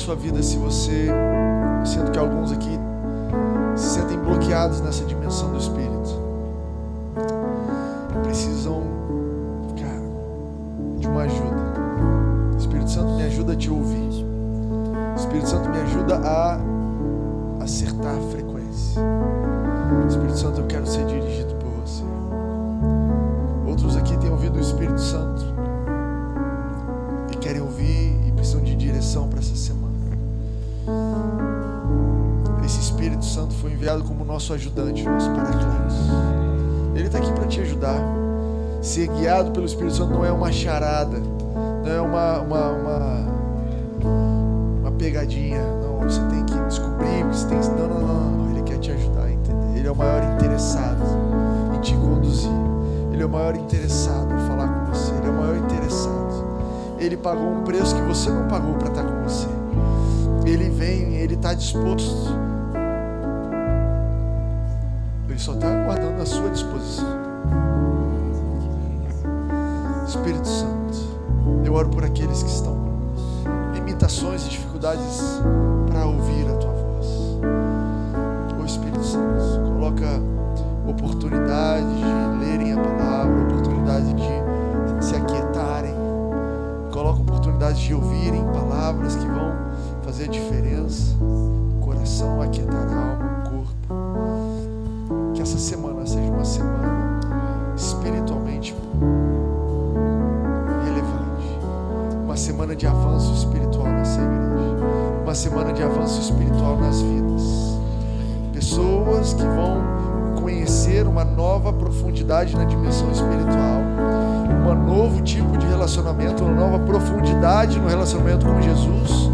Sua vida se você, sendo que alguns aqui se sentem bloqueados nessa dimensão do Espírito. Precisam, cara, de uma ajuda. O Espírito Santo me ajuda a te ouvir. O Espírito Santo me ajuda a acertar a frequência. Espírito Santo, eu quero ser dirigido Santo foi enviado como nosso ajudante, nosso paracletos. Ele está aqui para te ajudar. Ser guiado pelo Espírito Santo não é uma charada, não é uma, uma, uma, uma pegadinha. Não, você tem que descobrir você tem que. Não, não, não, não. Ele quer te ajudar a entender. Ele é o maior interessado em te conduzir. Ele é o maior interessado em falar com você. Ele é o maior interessado. Ele pagou um preço que você não pagou para estar com você. Ele vem, ele está disposto. Só está aguardando a sua disposição. Espírito Santo, eu oro por aqueles que estão com limitações e dificuldades para ouvir a tua voz. Ô Espírito Santo, coloca oportunidade de lerem a palavra, oportunidade de se aquietarem, coloca oportunidade de ouvirem palavras que vão fazer diferença. O coração aquietar a alma, o essa semana seja uma semana espiritualmente relevante. Uma semana de avanço espiritual nessa igreja. Uma semana de avanço espiritual nas vidas. Pessoas que vão conhecer uma nova profundidade na dimensão espiritual. Um novo tipo de relacionamento, uma nova profundidade no relacionamento com Jesus.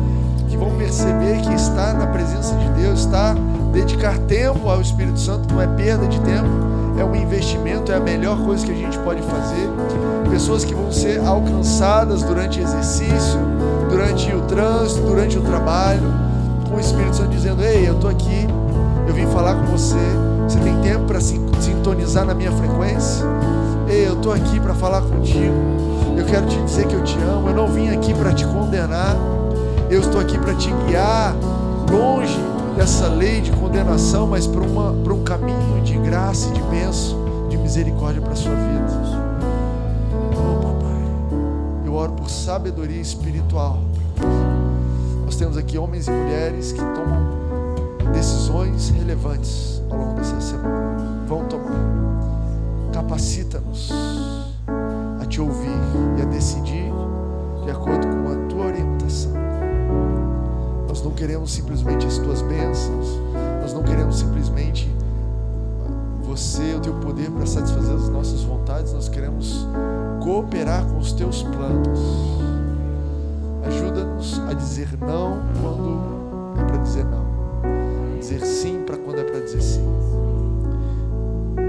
Que vão perceber que estar na presença de Deus, estar dedicar tempo ao Espírito Santo não é perda de tempo, é um investimento, é a melhor coisa que a gente pode fazer. Pessoas que vão ser alcançadas durante exercício, durante o trânsito, durante o trabalho, com o Espírito Santo dizendo: Ei, eu estou aqui, eu vim falar com você. Você tem tempo para sintonizar na minha frequência? Ei, eu estou aqui para falar contigo. Eu quero te dizer que eu te amo. Eu não vim aqui para te condenar. Eu estou aqui para te guiar longe dessa lei de condenação, mas para um caminho de graça e de bênção, de misericórdia para a sua vida. Oh, papai, eu oro por sabedoria espiritual. Nós temos aqui homens e mulheres que tomam decisões relevantes ao longo dessa semana. Vão tomar. Capacita-nos a te ouvir e a decidir queremos simplesmente as tuas bênçãos, nós não queremos simplesmente você, o teu poder para satisfazer as nossas vontades, nós queremos cooperar com os teus planos. Ajuda-nos a dizer não quando é para dizer não, dizer sim para quando é para dizer sim,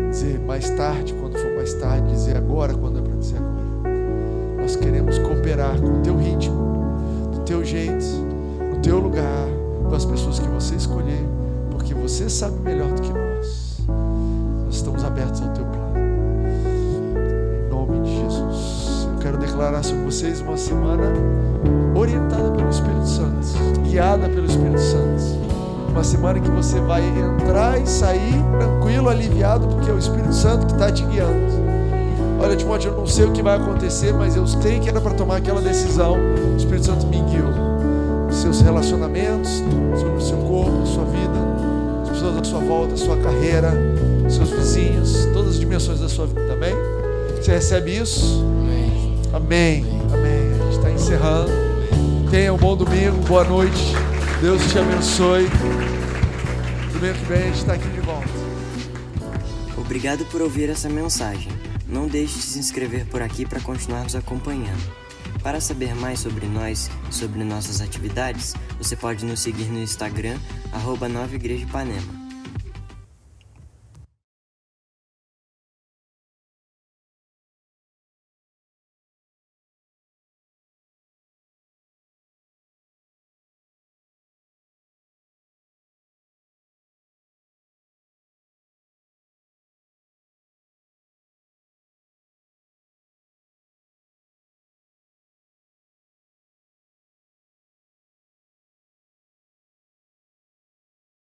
dizer mais tarde quando for mais tarde, dizer agora quando é para dizer agora. Nós queremos cooperar com o teu ritmo, do teu jeito, teu lugar, com as pessoas que você escolher, porque você sabe melhor do que nós. Nós estamos abertos ao teu plano. Em nome de Jesus. Eu quero declarar sobre vocês uma semana orientada pelo Espírito Santo, guiada pelo Espírito Santo. Uma semana que você vai entrar e sair tranquilo, aliviado, porque é o Espírito Santo que está te guiando. Olha, Timóteo, eu não sei o que vai acontecer, mas eu sei que era para tomar aquela decisão. O Espírito Santo me guiou. Seus relacionamentos, sobre o seu corpo, sua vida, as pessoas à sua volta, sua carreira, seus vizinhos, todas as dimensões da sua vida, também. Você recebe isso? Amém. Amém. A gente está encerrando. Tenha um bom domingo, boa noite. Deus te abençoe. Domingo que vem a gente está aqui de volta. Obrigado por ouvir essa mensagem. Não deixe de se inscrever por aqui para continuar nos acompanhando. Para saber mais sobre nós sobre nossas atividades, você pode nos seguir no Instagram, arroba Nova Igreja Ipanema.